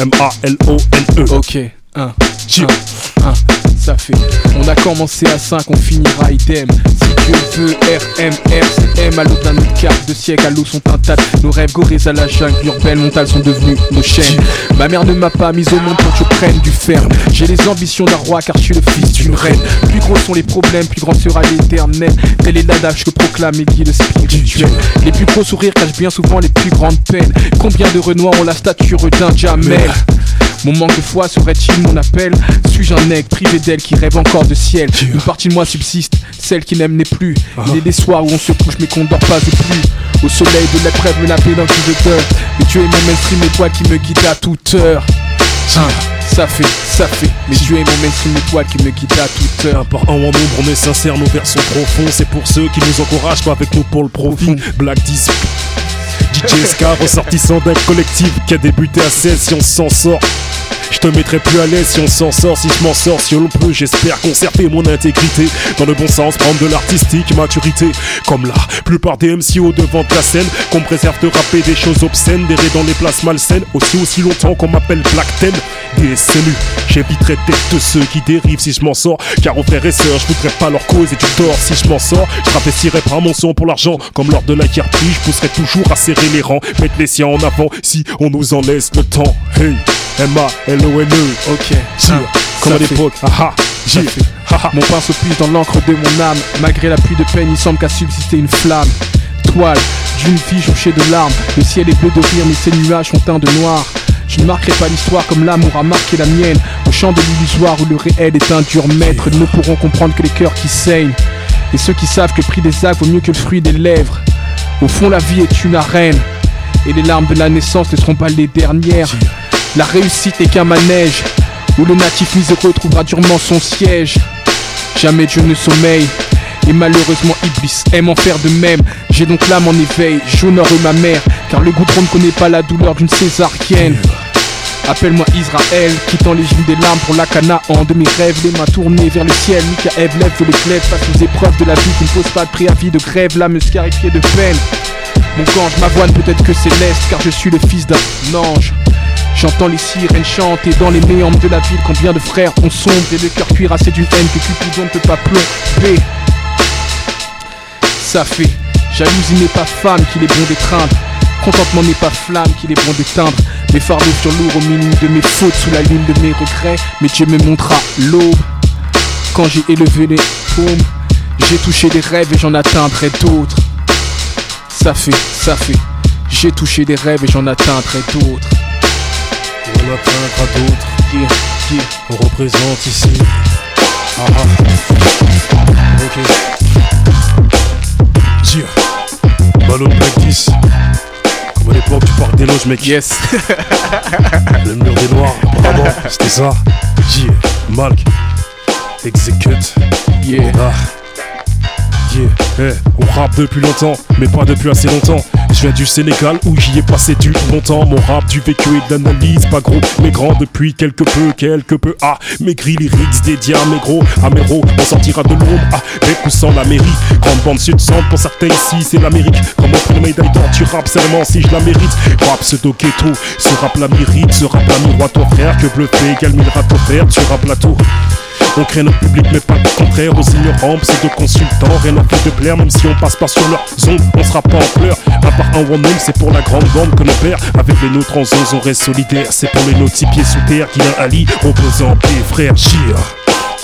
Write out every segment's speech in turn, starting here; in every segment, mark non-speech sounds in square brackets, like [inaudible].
M-A-L-O-N-E. Ok, 1, 1, 1, On a commencé à 5, on finira idem. Si Dieu veut, R, M, R, C, M, à l'autre d'un autre cap. De siècles à l'eau sont intacts. Nos rêves gorés à la jungle urbaine, mentales sont devenus nos chaînes. Ma mère ne m'a pas mis au monde pour que je prenne du ferme. J'ai les ambitions d'un roi car je suis le fils d'une reine. Plus gros sont les problèmes, plus grand sera l'éternel. Tel est l'adage que proclame et dit le spirituel. Les plus gros sourires cachent bien souvent les plus grandes peines. Combien de renois ont la stature d'un Jamel? Mon manque de foi serait-il mon appel Suis-je un aigle privé d'elle qui rêve encore de ciel Une partie de moi subsiste, celle qui n'aime n'est plus. Il est des soirs où on se couche mais qu'on ne dort pas et plus. Au soleil de l'épreuve, me la paix dans qui je dors. Mais tu es mon mainstream étoile qui me guide à toute heure. Hein, ça fait, ça fait. Mais Dieu est mon mainstream étoile qui me guide à toute heure. Un par un en nombre, on est sincère, nos vers sont profonds. C'est pour ceux qui nous encouragent, pas avec nous pour le profit. Black 10. DJ Ska, ressortissant d'un collectif qui a débuté à 16 si on s'en sort. Je te mettrai plus à l'aise si on s'en sort, si je m'en sors, si on peut, j'espère conserver mon intégrité. Dans le bon sens, prendre de l'artistique maturité. Comme la plupart des MCO devant de la scène, qu'on préserve de rapper des choses obscènes, d'errer dans les places malsaines, aussi aussi longtemps qu'on m'appelle Black Ten. Des j'éviterai d'être de ceux qui dérivent si je m'en sors. Car aux frères et sœurs, je voudrais pas leur cause et du tort si je m'en sors. Je rappellerirai pas mon son pour l'argent, comme lors de la guerre je pousserai toujours à serrer les rangs, mettre les siens en avant si on nous en laisse le temps. Hey! M-A-L-O-N-E. Ok, hein, comme à l'époque. Ah ah, j'ai. Mon pinceau puise dans l'encre de mon âme. Malgré la pluie de peine, il semble qu'a subsisté une flamme. Toile d'une fille jonchée de larmes. Le ciel est bleu de rire, mais ses nuages sont teints de noir. Je ne marquerai pas l'histoire comme l'amour a marqué la mienne. Au champ de l'illusoire où le réel est un dur maître, ils ne pourront comprendre que les cœurs qui saignent. Et ceux qui savent que le prix des actes vaut mieux que le fruit des lèvres. Au fond, la vie est une arène. Et les larmes de la naissance ne seront pas les dernières. La réussite n'est qu'un manège où le natif miséreux trouvera durement son siège. Jamais Dieu ne sommeille. Et malheureusement Iblis aime en faire de même J'ai donc l'âme en éveil, j'honore ma mère Car le goudron ne connaît pas la douleur d'une césarienne Appelle-moi Israël, quittant les gîtes des larmes pour la Canaan de mes rêves, les mains tournées vers le ciel. Michael lève les glaives face aux épreuves de la vie qui ne pose pas de préavis de grève, l'âme scarifiée de peine. Mon gange m'avoine peut-être que céleste, car je suis le fils d'un ange. J'entends les sirènes chanter dans les méandres de la ville. Combien de frères ont sombre et le cœur cuirassé d'une haine que Cupidon ne peut pas plomber. Ça fait, jalousie n'est pas femme qu'il est bon d'étreindre. Contentement n'est pas flamme qu'il est bon d'éteindre. Mes fardeaux sur lourd au milieu de mes fautes, sous la lune de mes regrets. Mais Dieu me montra l'aube. Quand j'ai élevé les paumes, j'ai touché des rêves et j'en atteindrai d'autres. Ça fait, ça fait. J'ai touché des rêves et j'en atteindrai d'autres. Et on atteindra d'autres. Yeah, yeah. On représente ici. Ah ah. Ok. Dieu. Ballon de Black 10. Comme à l'époque du parc des loges, mec. Yes. [laughs] Le mur des noirs. Vraiment, c'était ça. Dieu. Malk. Execute. Yeah. Ah. Yeah. Eh, on rappe depuis longtemps, mais pas depuis assez longtemps. Je viens du Sénégal où j'y ai passé du bon temps. Mon rap, du vécu et de l'analyse, pas gros, mais grand depuis quelque peu, quelque peu. Ah, maigri lyrics dédiés à mes gros, à mes ros, on sortira de l'ombre. Ah, sans la mairie. Grande bande sud-centre, pour certains ici, c'est l'Amérique. Comme on le médaille d'or, tu rap seulement si je la mérite. Rap pseudo ghetto, ce rap la mérite, ce rap la miroir ton frère. Que bluffé égale mille rap offert, tu rap plateau. On crée notre public, mais pas le contraire. Aux ignorants, pseudo-consultants, rien à faire de plaire, même si on passe pas sur leur zone, on sera pas en pleurs. À part un one c'est pour la grande bande que nos pères, avec les nôtres en zone, on reste solidaires. C'est pour les nôtres six pieds sous terre, qui a Ali, opposant paix, frère, cheer.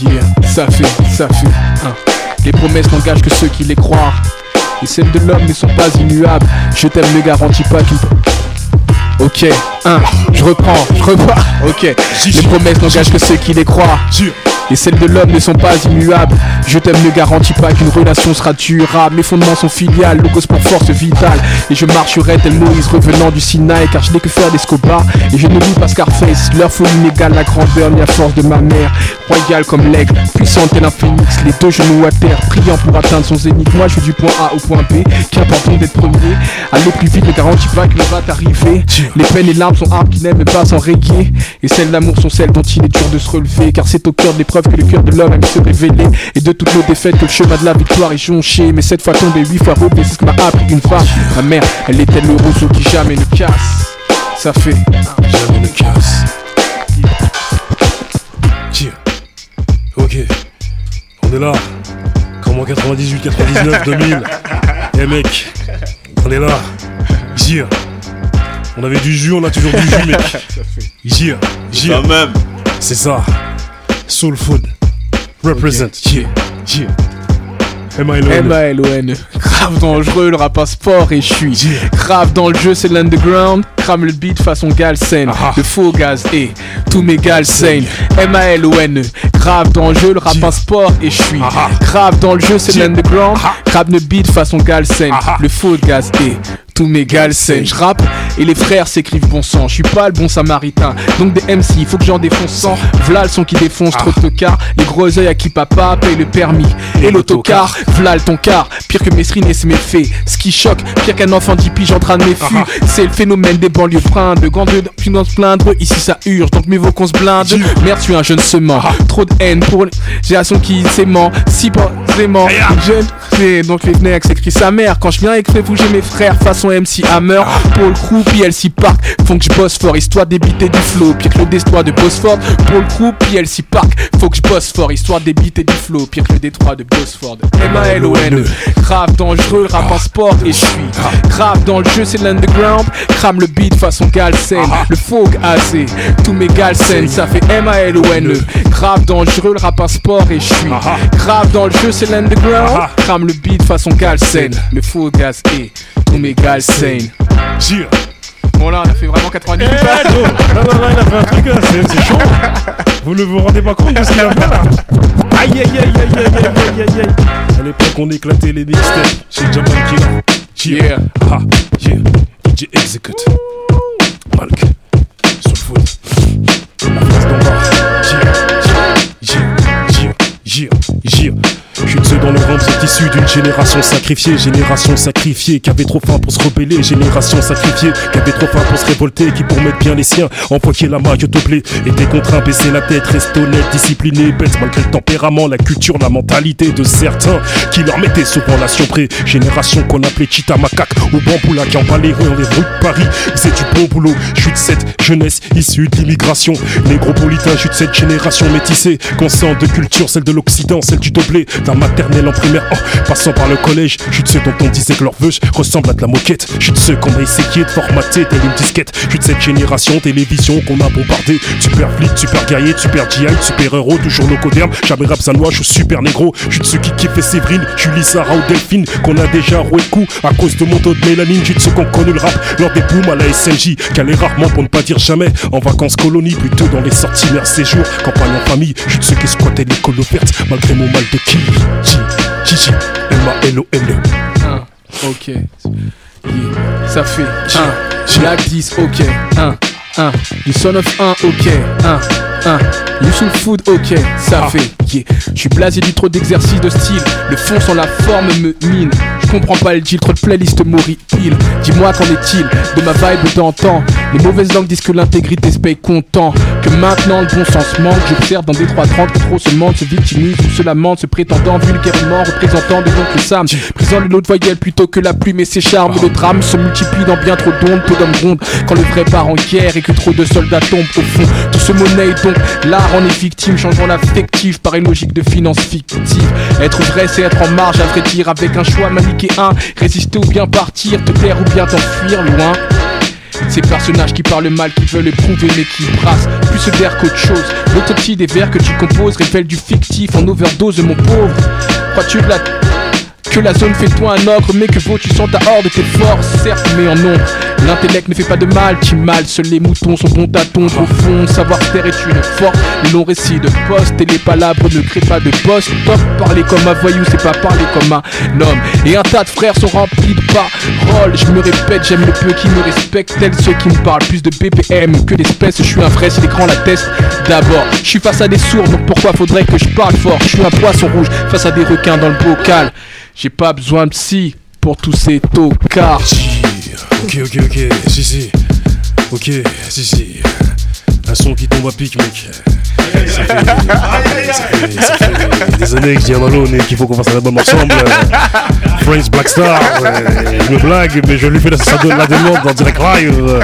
Yeah, ça fait, ça fait. hein. Les promesses n'engagent que ceux qui les croient. Et celles de l'homme ne sont pas immuables. Je t'aime ne garantis pas qu'il Ok, hein, je reprends, je repars. Ok, les promesses n'engagent que ceux qui les croient. Et celles de l'homme ne sont pas immuables. Je t'aime ne garantis pas qu'une relation sera durable. Mes fondements sont filiales, logos pour force vitale. Et je marcherai tel Moïse revenant du Sinaï. Car je n'ai que faire d'Escobar. Et je ne loue pas Scarface. Leur folie n'égale la grandeur ni la force de ma mère. Royale comme l'aigle, puissante tel un. Les deux genoux à terre, priant pour atteindre son zénith. Moi je vais du point A au point B. Qu'importe donc d'être premier? Aller plus vite ne garantit pas qu'il va t'arriver. Les peines et larmes sont arbres qui n'aiment pas s'enrayer. Et celles d'amour sont celles dont il est dur de se relever. Car c'est au cœur de l'épreuve que le cœur de l'homme aime se révéler. Et de toutes nos défaites que le chemin de la victoire est jonché. Mais cette fois tombé, huit fois relevé, c'est ce que m'a appris une femme. Ma mère, elle était le roseau qui jamais ne casse. Ça fait. Jamais ne casse. On est là. Comme en 98, 99, 2000. Eh mec, on est là. Gire. On avait du jus, on a toujours du jus, mec. Gire. Gire. C'est ça. Soul Food. Represent. Yeah. Yeah. M-A-L-O-N. Grave dangereux, le rap à sport et je suis. Grave dans le jeu, c'est l'underground. Crame le beat façon Galsen. Ah. Le faux gaz et tous mes Galsen. M-A-L-O-N. Grave dans le jeu, le rap à sport et je suis. Ah. Grave dans le jeu, c'est l'underground. Ah. Crame le beat façon Galsen. Le faux gaz et tous mes Galsen. Je rappe et les frères s'écrivent bon sang. Je suis pas le bon samaritain. Donc des MC, il faut que j'en défonce 100. V'là le son qui défonce trop de tocards. Les gros oeils à qui papa paye le permis. Et l'autocar, v'là le ton car. Pire que Mesrine et ses méfaits. Ce qui choque, pire qu'un enfant d'y pige en train de. Ah. C'est le phénomène des banlieues freins. De dans se plaindre. Ici ça urge, donc mieux vaut qu'on se blinde. Merde, je suis un jeune semant. Trop de haine pour les générations qui s'aimant. Si posément. Aya. Jeune, donc les Fnex écrit sa mère. Quand je viens que fais bouger mes frères MC Hammer. Pour le crew, PLC Park. Faut que je bosse fort, histoire d'ébiter du flow. Pire que le détroit de Bosford. Pour le crew, PLC Park. Faut que je bosse fort, histoire d'ébiter du flow. Pire que le détroit de Bosford. M-A-L-O-N. Grave dangereux, rap en sport et je suis. Grave dans le jeu, c'est l'underground. Crame le beat façon Galsen. Le faux AC. Tous mes Galsen, ça fait M-A-L-O-N. Grave dangereux, le rap en sport et je suis. Ah. Grave dans le jeu, c'est l'underground. Ah. Crame le beat façon Galsen. Le faux gaz et tous mes Galsen. Bon là, on a fait vraiment 90 Eh, gros. Non, non, non, il a fait un truc, c'est chaud. [laughs] Vous ne vous rendez pas compte de ce qu'il a fait là Aïe aïe aïe aïe aïe aïe aïe aïe À l'époque on éclatait les mixtapes chez Jamaïcain Yeah, yeah. ha, yeah DJ Execute Malk Sur le foot La dans le rang, c'est issu d'une génération sacrifiée, génération sacrifiée qui avait trop faim pour se rebeller, génération sacrifiée qui avait trop faim pour se révolter, qui pour mettre bien les siens, envoyer la maille au blé, était contraint baisser la tête, reste honnête, discipliné, bête malgré le tempérament, la culture, la mentalité de certains qui leur mettaient souvent la surpré, génération qu'on appelait Chita Macaque ou Bamboula qui en les dans les rues de Paris, c'est du bon boulot, de cette jeunesse issue de l'immigration, négropolitain, de cette génération métissée, consciente de culture, celle de l'Occident, celle du doublé, d'un maternel en primaire, oh, passant par le collège, je suis de ceux dont on disait que leur vœu ressemble à de la moquette, je suis de ceux qu'on a essayé de formater telle une disquette, je suis de cette génération télévision qu'on a bombardé, super flic, super guerrier, super GI, super héros, toujours locoderme, jamais rap je suis super négro, je suis de ceux qui kiffent Séverine, Julie, Sarah ou Delphine, qu'on a déjà roué coup. À cause de mon taux de mélanine, je de ceux qui ont connu le rap lors des booms à la SNJ, qu'allait rarement pour ne pas dire jamais, en vacances colonie, plutôt dans les sorties mère séjour, campagne en famille, je suis de ceux qui squattaient les vertes, malgré mon mal de qui, J, J, M-A-L-O-N-E. Un, ok. Yeah. Ça fait 1, Black 10, ok. 1, 1. Du Son of 1, ok. 1, 1. Youssouf Food, ok. Ça Ah. fait yeah. Je suis blasé du trop d'exercices de style. Le fond sans la forme me mine. Je comprends pas le deal, trop de playlists mourir pile. Dis-moi qu'en est-il de ma vibe d'antan Les mauvaises langues disent que l'intégrité se paye content. Que maintenant le bon sens manque. J'observe dans des 330 que trop se mentent, se victimisent ou se lamentent, se prétendant vulgairement représentant de l'oncle Sam. Prisant le lot de voyelles plutôt que la plume et ses charmes. Le drame se multiplie dans bien trop d'ondes, peu d'hommes grondent. Quand le vrai part en guerre et que trop de soldats tombent au fond. Tout se monnaie donc l'art en est victime, changeant l'affectif par une logique de finance fictive. Être vrai, c'est être en marge, à vrai dire, avec un choix manichéen. Résister ou bien partir, te taire ou bien t'enfuir loin. Ces personnages qui parlent mal, qui veulent éprouver mais qui brassent plus d'air qu'autre chose. L'autopsie des vers que tu composes révèle du fictif en overdose, mon pauvre. Crois-tu la que la zone fait toi un ogre, mais que vaut-tu sans ta horde tes forces, certes, mais en nombre. L'intellect ne fait pas de mal, tu mal, seuls les moutons sont bons tondre au. Savoir-faire est une force, le long récit de poste et les palabres ne créent pas de boss. Top, parler comme un voyou, c'est pas parler comme un homme. Et un tas de frères sont remplis de paroles. Je me répète, j'aime le peu qui me respectent, tels ceux qui me parlent plus de BPM que d'espèces. Je suis un vrai, si l'écran l'atteste. D'abord, je suis face à des sourds, donc pourquoi faudrait que je parle fort? Je suis un poisson rouge face à des requins dans le bocal. J'ai pas besoin de psy pour tous ces tocards. Ok, ok, ok, si, si. Ok, si, si. Un son qui tombe à pic, mec. Ça fait, ça fait- ça fait des années que je dis à Malone qu'il faut qu'on fasse un album ensemble. Euh, Friends Black Star. euh, je me blague, mais je lui fais la, la demande dans direct live. euh,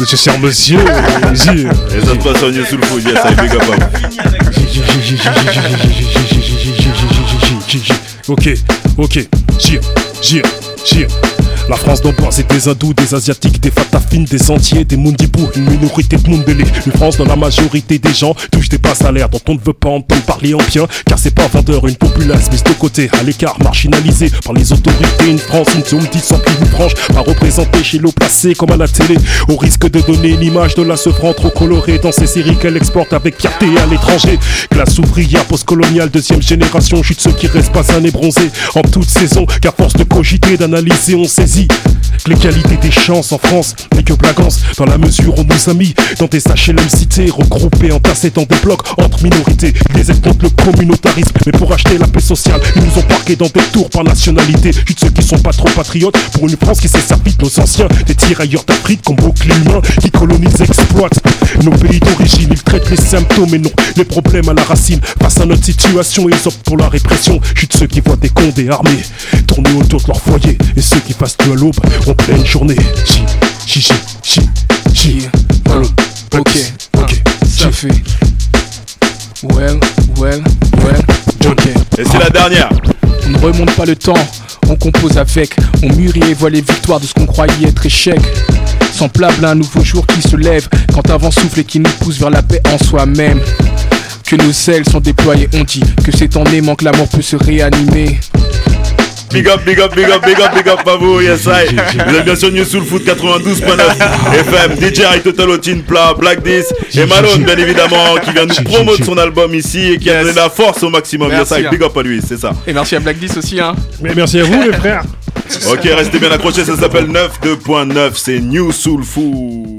de ce cher monsieur. euh, Easy. Et ça se passe en yes, I big up. Ok, ok, gira, gira, gira. La France d'Amboise et des hindous, des asiatiques, des fatafines, des entiers, des mundibous, une minorité de mundélé. Une France dont la majorité des gens touchent des bas salaires dont on ne veut pas entendre parler en bien, car c'est pas vendeur, une populace mise de côté, à l'écart, marginalisée par les autorités. Une France, une zone plus une franche, pas représentée chez l'eau placé comme à la télé, au risque de donner l'image de la sevrant trop colorée dans ces séries qu'elle exporte avec fierté à l'étranger. Classe ouvrière postcoloniale, deuxième génération, chute ceux qui restent pas un bronzés en toute saison, qu'à force de cogiter, d'analyser, on saisit que les qualités des chances en France n'est que blagance dans la mesure où nous a mis dans des HLM cités regroupés, entassés dans des blocs entre minorités. Ils aident contre le communautarisme, mais pour acheter la paix sociale, ils nous ont parqués dans des tours par nationalité. Juste ceux qui sont pas trop patriotes pour une France qui s'est servie de nos anciens, des tirailleurs d'Afrique comme bouclier humain qui colonisent exploitent nos pays d'origine. Ils traitent les symptômes et non les problèmes à la racine. Face à notre situation, ils optent pour la répression. Juste ceux qui voient des condés armés tourner autour de leur foyer et ceux qui passent à l'aube en pleine journée. Ok, ok, ça fait. Well, well, well, ok. Et c'est la dernière. On ne remonte pas le temps, on compose avec, on mûrit et voit les victoires de ce qu'on croyait être échec. Semblable à un nouveau jour qui se lève, quand un vent souffle et qui nous pousse vers la paix en soi-même. Que nos ailes sont déployées, on dit que c'est en aimant que l'amour peut se réanimer. Big up, big up, big up, big up, big up à vous, yes I. Vous êtes bien sûr New Soul Foot 92.9 FM, DJ Total Otin Plat, Black Dis et Malone bien évidemment qui vient nous promouvoir son album ici et qui a donné la force au maximum. Yes I, big up à lui, c'est ça. Et merci à Black Dis aussi hein. Mais merci à vous les frères. Ok, restez bien accrochés, ça s'appelle 9.2.9, c'est New Soul Food.